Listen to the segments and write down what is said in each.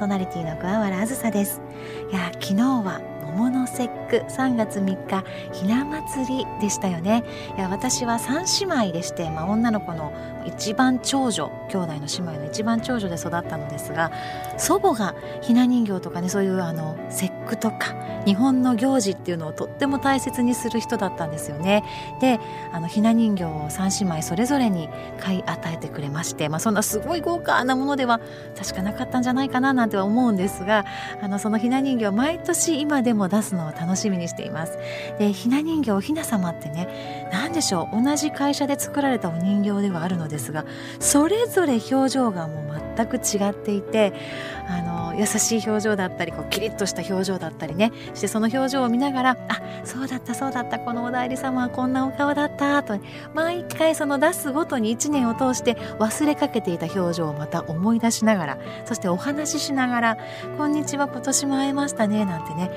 ソナリティの桑原あずさです。いや昨日は桃の節句3月3日ひな祭りでしたよね。いや私は3姉妹でして、まあ、女の子の一番長女兄弟の姉妹の一番長女で育ったのですが祖母がひな人形とかねそういうあの節とか日本の行事っていうのをとっても大切にする人だったんですよね。であのひな人形を3姉妹それぞれに買い与えてくれまして、まあ、そんなすごい豪華なものでは確かなかったんじゃないかななんては思うんですがあのそのひな人形毎年今でも出すのを楽しみにしています。でひな人形おひな様ってね何でしょう同じ会社で作られたお人形ではあるのですがそれぞれ表情がもう全く違っていてあの優しい表情だったりこうキリッとした表情だったりね。してその表情を見ながらあそうだったそうだったこのお代理様はこんなお顔だったと毎回その出すごとに1年を通して忘れかけていた表情をまた思い出しながらそしてお話ししながら「こんにちは今年も会えましたね」なんてね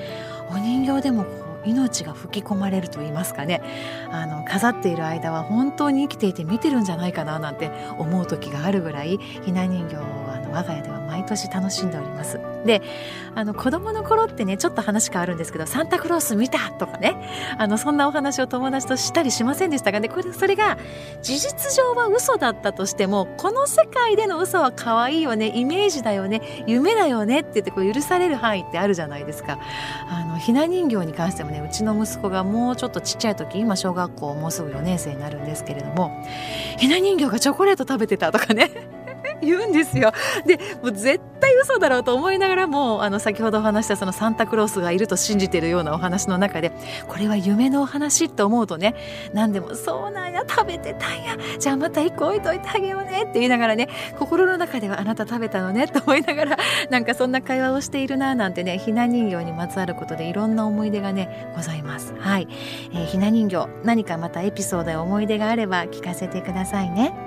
お人形でもこう命が吹き込まれると言いますかね。あの飾っている間は本当に生きていて見てるんじゃないかななんて思う時があるぐらいひな人形はあの我が家では毎年楽しんでおります。であの子供の頃ってねちょっと話変わるんですけどサンタクロース見たとかね。あのそんなお話を友達としたりしませんでしたがね。これそれが事実上は嘘だったとしてもこの世界での嘘は可愛いよねイメージだよね夢だよねって言ってこう許される範囲ってあるじゃないですか。あのひな人形に関してもねうちの息子がもうちょっとちっちゃい時今小学校もうすぐ4年生になるんですけれどもひな人形がチョコレート食べてたとかね。言うんですよ。でもう絶対嘘だろうと思いながらもあの先ほどお話したそのサンタクロースがいると信じてるようなお話の中でこれは夢のお話って思うとね何でも「そうなんや食べてたんやじゃあまた一個置いといてあげようね」って言いながらね心の中では「あなた食べたのね」と思いながらなんかそんな会話をしているななんてねひな人形にまつわることでいろんな思い出がねございます。はい、えー、ひな人形何かまたエピソードや思い出があれば聞かせてくださいね。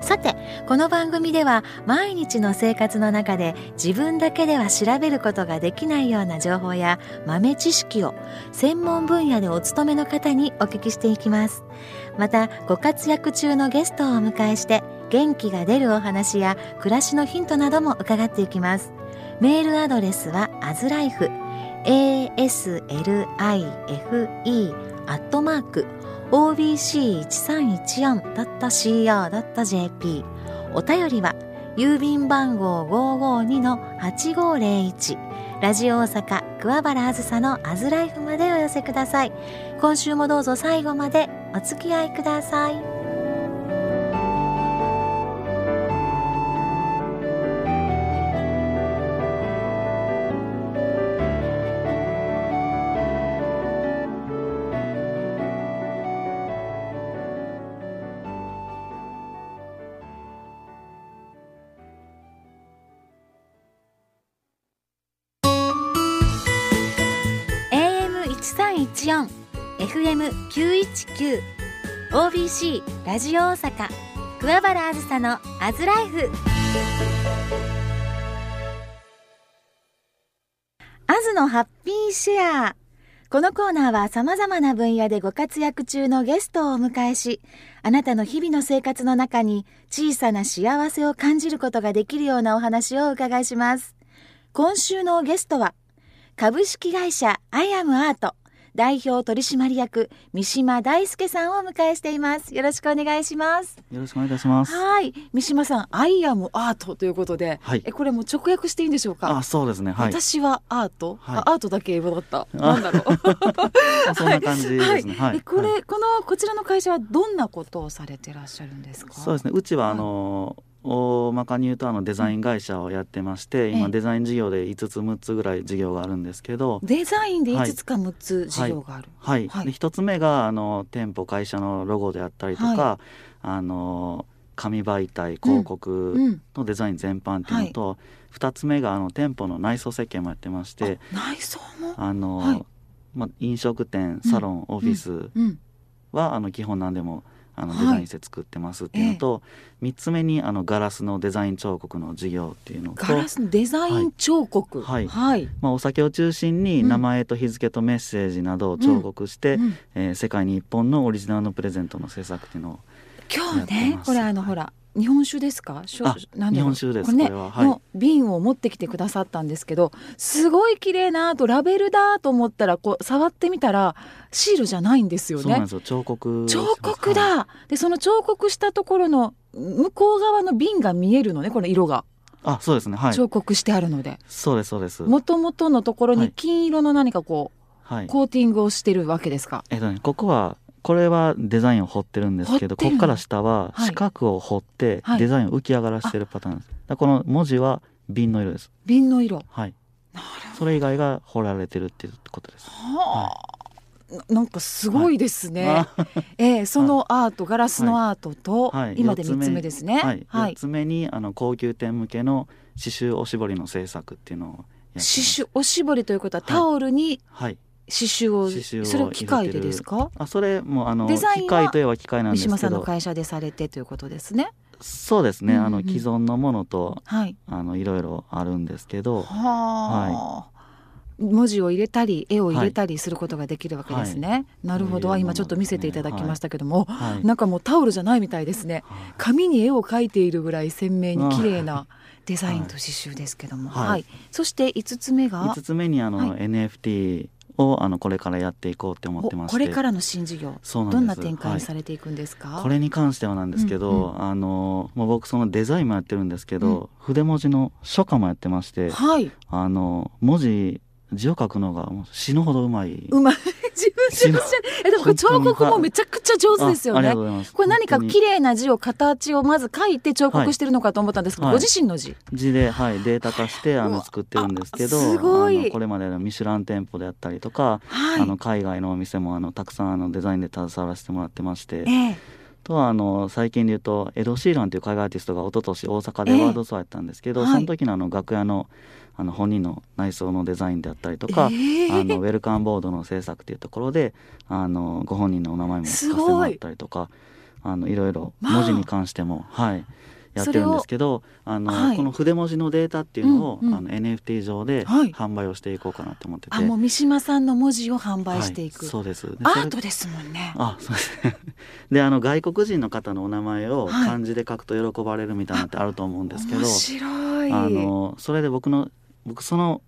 さてこの番組では毎日の生活の中で自分だけでは調べることができないような情報や豆知識を専門分野でお勤めの方にお聞きしていきます。またご活躍中のゲストをお迎えして元気が出るお話や暮らしのヒントなども伺っていきます。メールアドレスはアズライフ aslife アットマーク OBC1314 だった CR だった JP お便りは郵便番号552-8501ラジオ大阪桑原あずさのアズライフまでお寄せください。今週もどうぞ最後までお付き合いください。FM919 OBC ラジオ大阪桑原あずさのアズライフアズのハッピーシェアこのコーナーは様々な分野でご活躍中のゲストをお迎えし、あなたの日々の生活の中に小さな幸せを感じることができるようなお話をお伺いします。今週のゲストは、株式会社アイアムアート代表取締役三島大輔さんをお迎えしています。よろしくお願いします。よろしくお願いいたします。はい。三島さんアイアムアートということで、はい、えこれも直訳していいんでしょうか？あそうですね、はい、私はアート、はい、アートだけ英語だった。なんだろう。そんな感じですね、はい、これ、このこちらの会社はどんなことをされてらっしゃるんですか？そうですね。うちはあのー大まかに言うとあのデザイン会社をやってまして、今デザイン事業で5つ6つぐらい事業があるんですけどデザインで5つか6つ事業がある、はい、はい、で1つ目があの店舗会社のロゴであったりとか、はい、あの紙媒体広告のデザイン全般っていうのと、うんうんはい、2つ目があの店舗の内装設計もやってまして内装も？あの、まあ、飲食店サロン、オフィスは、あの基本何でもあのデザインして作ってますっていうのと、はい、3つ目にあのガラスのデザイン彫刻の事業っていうのとガラスのデザイン彫刻。はい、はい、まあ、お酒を中心に名前と日付とメッセージなどを彫刻して、うん、えー、世界に一本のオリジナルのプレゼントの制作っていうのを今日ねこれあのほら日本酒ですか？日本酒ですこれね、は。い、の瓶を持ってきてくださったんですけどすごい綺麗なとラベルだと思ったらこう触ってみたらシールじゃないんですよね。彫刻彫刻だ、はい、でその彫刻したところの向こう側の瓶が見えるのねこの色が。あそうですね、はい、彫刻してあるので。そうですそうです。もともとのところに金色の何かこう、はい、コーティングをしてるわけですか？えっとねここはこれはデザインを彫ってるんですけどここから下は四角を彫ってデザインを浮き上がらしてるパターンです、はい、この文字は瓶の色です。瓶の色。はい。それ以外が彫られてるっていうことです。はあ、はい、なんかすごいですね、はい、えー、そのアート、ガラスのアートと、はい、今で三つ目ですね。はい、はい、つ目にあの高級店向けの刺繍おしぼりの制作っていうのを刺繍おしぼりということはタオルに、はい刺繍をそれを機械でですか？あそれもあのデザイン機械といえば機械なんですけど。三島さんの会社でされてということですね。そうですね、うんうん、あの既存のものと、はい、あのいろいろあるんですけど。はい、文字を入れたり絵を入れたりすることができるわけですね、はい、なるほど、今ちょっと見せていただきましたけども、はい、なんかもうタオルじゃないみたいですね。紙に絵を描いているぐらい鮮明に綺麗なデザインと刺繍ですけども、はい、そして五つ目が五つ目にあの、NFT をあのこれからやっていこうって思ってまして。これからの新事業どんな展開されていくんですか、はい、これに関してはなんですけど、うんうん、あのもう僕そのデザインもやってるんですけど、うん、筆文字の書家もやってまして、はい、あの文字字を書くのが死ぬほどうまい。うまい。自分でおっしゃる。え、でも彫刻もめちゃくちゃ上手ですよね。これ何か綺麗な字を形をまず書いて彫刻してるのかと思ったんですけど、はい、ご自身の字。字で、はい、データ化してあの作ってるんですけど、すごい。これまでのミシュラン店舗であったりとか、はい、あの海外のお店もあのたくさんあのデザインで携わらせてもらってまして。えーとはあの最近で言うとエド・シーランという海外アーティストが一昨年大阪でワールドツアーやったんですけど、えー、その時のあの楽屋のあの本人の内装のデザインであったりとか、えー、あのウェルカムボードの制作っていうところであのご本人のお名前も書かせてもらったりとかあのいろいろ文字に関しても、まあ、はいやってるんですけどあの、はい、この筆文字のデータっていうのを、うんうん、あの NFT 上で販売をしていこうかなと思ってて、あもう三島さんの文字を販売していく、はい、そうです。アートですもんね。あそうです。ね であの外国人の方のお名前を漢字で書くと喜ばれるみたいなのってあると思うんですけど、はい、あのそれで僕の僕その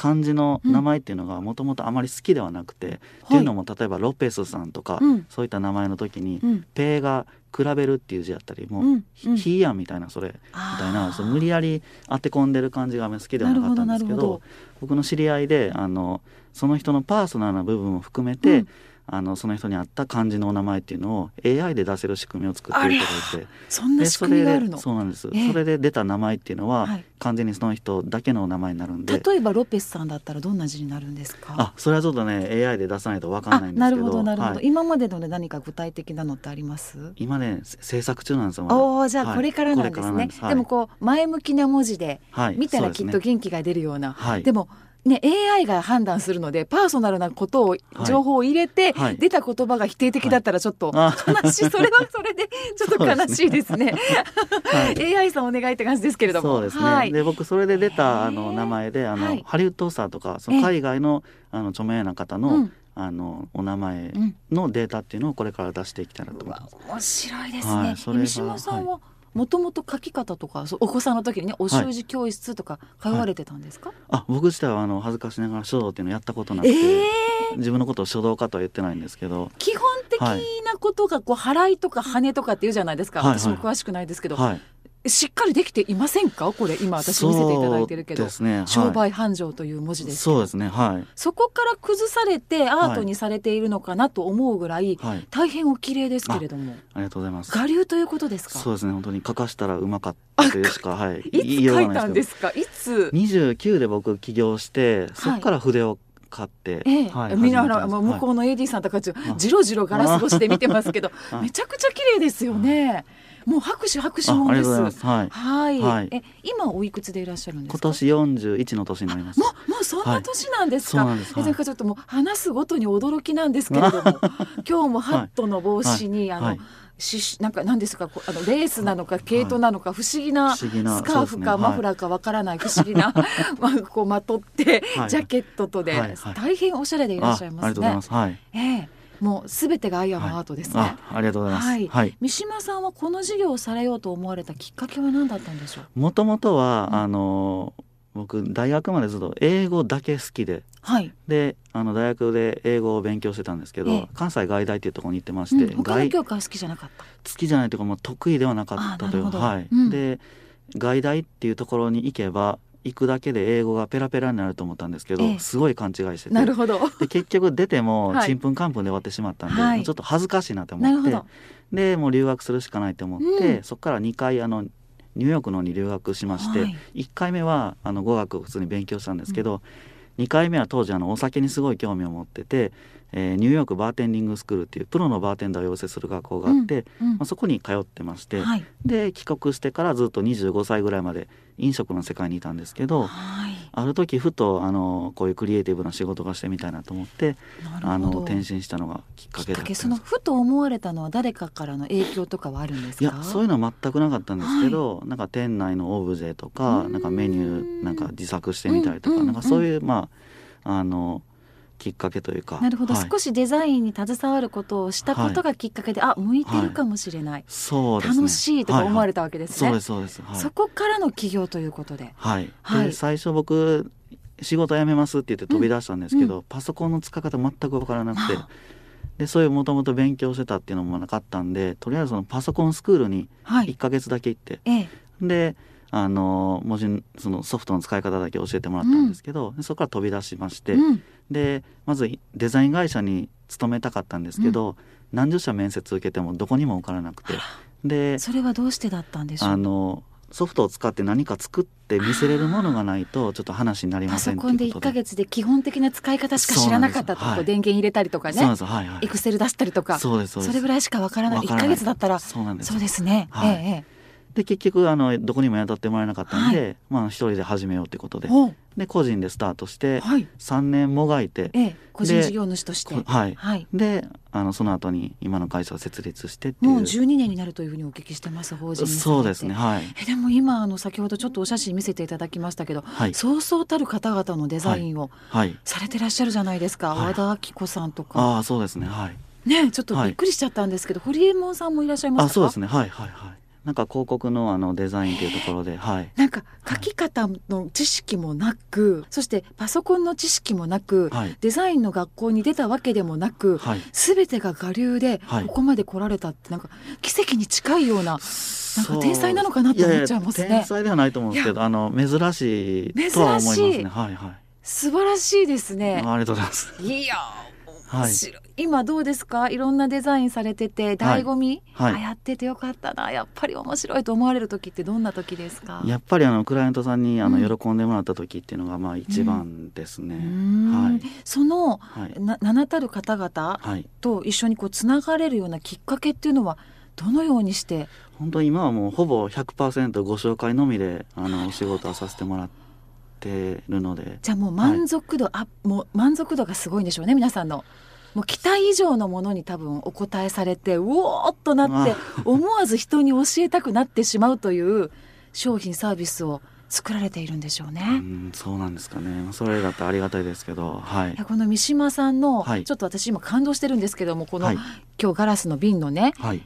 漢字の名前っていうのがもともとあまり好きではなくて、うん、っていうのも例えばロペスさんとか、うん、そういった名前の時に、うん、ペーが比べるっていう字やったりもう、うん、ヒーヤンみたいなそれみたいなそ無理やり当て込んでる感じが好きではなかったんですけど僕の知り合いであのその人のパーソナルな部分も含めて、あのその人に合った漢字のお名前っていうのを AI で出せる仕組みを作っていただいてそんな仕組みがあるの？そうなんです、えー、それで出た名前っていうのは、はい、完全にその人だけの名前になるんで。例えばロペスさんだったらどんな字になるんですか？あそれはちょっとね AI で出さないと分かんないんですけどなるほどなるほど、はい、今までので何か具体的なのってあります？今ね制作中なんですよ、ま、おじゃあこれからなんですね、はい、でもこう前向きな文字で見たらきっと元気が出るような、でね、でもね、AI が判断するのでパーソナルなことを、情報を入れて、はい、出た言葉が否定的だったらちょっと悲しい、それはそれで ちょっと悲しいですね。はい、AI さんお願いって感じですけれども。そうですね。はい、で僕それで出たあの名前であの、ハリウッドスターとかその海外のあの著名な方の、あのお名前のデータっていうのをこれから出していきたいなと思います。面白いですね。はい、三島さんは、もともと書き方とかお子さんの時にねお習字教室とか通われてたんですか、はい。はい、あ僕自体はあの恥ずかしながら書道っていうのやったことなくて、えー、自分のことを書道家とは言ってないんですけど基本的なことがこう払いとか羽とかっていうじゃないですか、はい、私も詳しくないですけど、はい、しっかりできていませんか？これ今私見せていただいてるけど、ね。はい、商売繁盛という文字です。そうですね。はい。そこから崩されてアートにされているのかなと思うぐらい、はい、大変お綺麗ですけれども。ありがとうございます。我流ということですか？そうですね。本当に書かしたらうまかったというしかはい。いつ書いたんですか？いつ？29で僕起業してそこから筆を買って、ええ。はい、みんな向こうの AD さんとかじろじろガラス越しで見てますけど めちゃくちゃ綺麗ですよね。もう拍手拍手もです。はい。はい。え、今おいくつでいらっしゃるんですか？今年四十一の年になります。もう、もうそんな年なんですか？はい、そうなんかちょっともう話すごとに驚きなんですけれども、今日もハットの帽子に、あの。しなんか何ですかあのレースなのか毛糸なのか不思議なスカーフかマフラーかわからない不思議な まあこうまとってジャケットとで大変おしゃれでいらっしゃいますね。はい、ええもうすべてがアイアムアートですね、はい、あ。ありがとうございます。はい。はい、三島さんはこの授業をされようと思われたきっかけは何だったんでしょう？もともとは、うん、あの僕大学までずっと英語だけ好きで、はい、であの大学で英語を勉強してたんですけど、ええ、関西外大っていうところに行ってまして、うん、他の教科好きじゃなかった？好きじゃないというかもう得意ではなかったというはい、うん、で外大っていうところに行けば行くだけで英語がペラペラになると思ったんですけど、ええ、すごい勘違いしてて。なるほど。で結局出ても ちんぷんかんぷんで終わってしまったんで、はい、ちょっと恥ずかしいなと思ってでもう留学するしかないと思って、うん、そこから2回あのニューヨークのに留学しまして、はい、1回目はあの語学を普通に勉強したんですけど、うん、2回目は当時あのお酒にすごい興味を持ってて、えー、ニューヨークバーテンディングスクールっていうプロのバーテンダーを養成する学校があって、うんうん、まあ、そこに通ってまして、はい、で帰国してからずっと25歳ぐらいまで飲食の世界にいたんですけど、はい、ある時ふとあのこういうクリエイティブな仕事がしてみたいなと思ってあの転身したのがきっかけだったそのふと思われたのは誰かからの影響とかはあるんですか？いやそういうのは全くなかったんですけど、はい、なんか店内のオブジェとかなんかメニューなんか自作してみたりとか、なんかそういうまああのきっかけというか。なるほど、はい、少しデザインに携わることをしたことがきっかけで、はい、あ向いてるかもしれない、はい、そう楽しいとか思われたわけですね、はい。はい、そうです。そうです、そこからの起業ということで。はい、で最初僕仕事辞めますって言って飛び出したんですけど、うん、パソコンの使い方全く分からなくて。でそういうもともと勉強してたっていうのもなかったんでとりあえずそのパソコンスクールに1か月だけ行って、であの文字そのソフトの使い方だけ教えてもらったんですけど、うん、そこから飛び出しまして、うん、でまずデザイン会社に勤めたかったんですけど、うん、何十社面接受けてもどこにも受からなくて。でそれはどうしてだったんでしょう？あのソフトを使って何か作って見せれるものがないとちょっと話になりませんパソコンで1か月で基本的な使い方しか知らなかったと、はい、電源入れたりとかね。エクセル出したりとか。そうですそれぐらいしかわからない。1か月だったらそうです。ね、はい、ええで結局あのどこにも雇ってもらえなかったんで、はい、まあ一人で始めようということで。で個人でスタートして3年もがいて、ええ、個人事業主として。はい、はい、であのその後に今の会社を設立してもう12年になるというふうにお聞きしてます法人そうですねはい。えでも今あの先ほどちょっとお写真見せていただきましたけど、はい、そうそうたる方々のデザインをされてらっしゃるじゃないですか、はい、和田明子さんとか。ああそうですねはい。ねちょっとびっくりしちゃったんですけど、堀江門さんもいらっしゃいますか？あそうですねはいはいはいなんか広告のあのデザインというところで、はい、なんか書き方の知識もなく、はい、そしてパソコンの知識もなく、はい、デザインの学校に出たわけでもなく、はい、全てが我流でここまで来られたってなんか奇跡に近いような。なんか天才なのかなと思っちゃいますね。天才ではないと思うんですけど、あの珍しいとは思いますね。はいはい。素晴らしいですね。ありがとうございます。いやはい、今どうですか？いろんなデザインされてて醍醐味、はい、はい、やっててよかったな。やっぱり面白いと思われる時ってどんな時ですか？やっぱりあのクライアントさんにあの、喜んでもらった時っていうのがまあ一番ですね、はい、その、はい、なたる方々と一緒にこうつながれるようなきっかけっていうのはどのようにして？本当今はもうほぼ100%ご紹介のみであのお仕事をさせてもらっててるのでじゃあもう満足度、はい、あもう満足度がすごいんでしょうね皆さんの。もう期待以上のものに多分お答えされてうおーっとなって思わず人に教えたくなってしまうという商品サービスを作られているんでしょうね。うん、そうなんですかね。それだとありがたいですけど、はい。いこの三島さんの、はい、ちょっと私今感動してるんですけども、この、はい、今日ガラスの瓶のね、はい、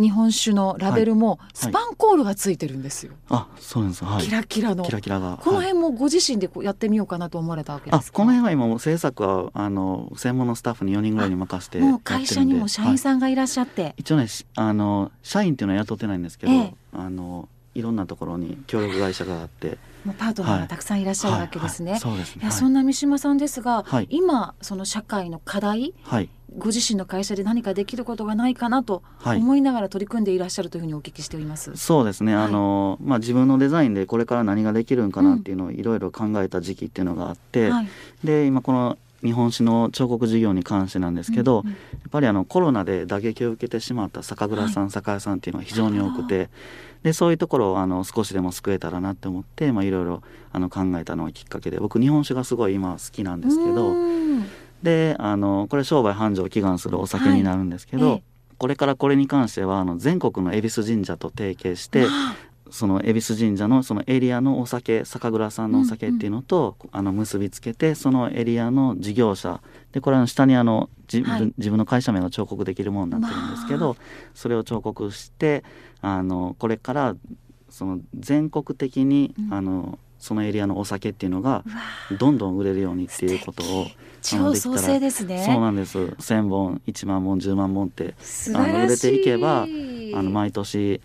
日本酒のラベルもスパンコールがついてるんですよ。はいはい、あ、そうなんです、はい、キラキラの。キラキラが。この辺もご自身でこうやってみようかなと思われたわけですか？この辺は今も制作はあの専門のスタッフに4人ぐらいに任せてもう会社にも社員さんがいらっしゃって。一応ね、あの社員っていうのは雇ってないんですけど、ええ、あのいろんなところに協力会社があって。もうパートナーがたくさんいらっしゃるわけですね。そうですね。いやそんな三島さんですが、今その社会の課題、ご自身の会社で何かできることがないかなと思いながら取り組んでいらっしゃるというふうにお聞きしております。そうですね。あのまあ自分のデザインでこれから何ができるんかなっていうのをい。ろいろ考えた時期っていうのがあって、で今この日本史の彫刻事業に関してなんですけど、うんうん、やっぱりあのコロナで打撃を受けてしまった酒蔵さん、はい、酒屋さんっていうのは非常に多くてでそういうところをあの少しでも救えたらなって思っていろいろあの考えたのがきっかけで僕日本酒がすごい今好きなんですけどであのこれ商売繁盛を祈願するお酒になるんですけど、はいこれからこれに関してはあの全国の恵比寿神社と提携してその恵比寿神社のそのエリアのお酒酒蔵さんのお酒っていうのと、うんうん、あの結びつけてそのエリアの事業者でこれは下にあの自分はい、自分の会社名が彫刻できるものになってるんですけど、まあ、それを彫刻してあのこれからその全国的に、うん、あのそのエリアのお酒っていうのがどんどん売れるようにっていうことを超創生ですね。そうなんです。1,000本1万本10万本ってあの売れていけばあの毎年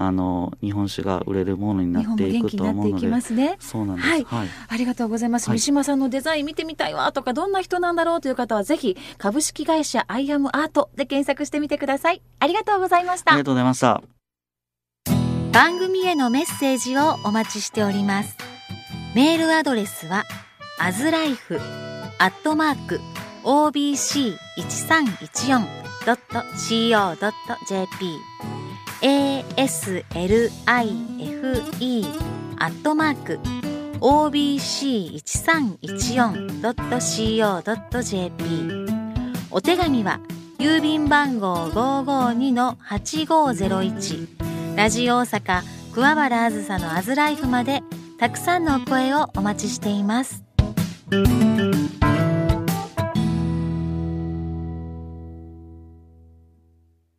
あの日本酒が売れるものになっていくと思うので、ね、そうなんです、はい、はい、ありがとうございます、はい、三島さんのデザイン見てみたいわとかどんな人なんだろうという方はぜひ株式会社アイアムアートで検索してみてください。ありがとうございました。ありがとうございました。番組へのメッセージをお待ちしておりますメールアドレスはあずライフ (#obc1314。co.jp) aslife アットマーク obc1314.co.jp お手紙は郵便番号552-8501ラジオ大阪桑原あずさのアズライフまでたくさんのお声をお待ちしています。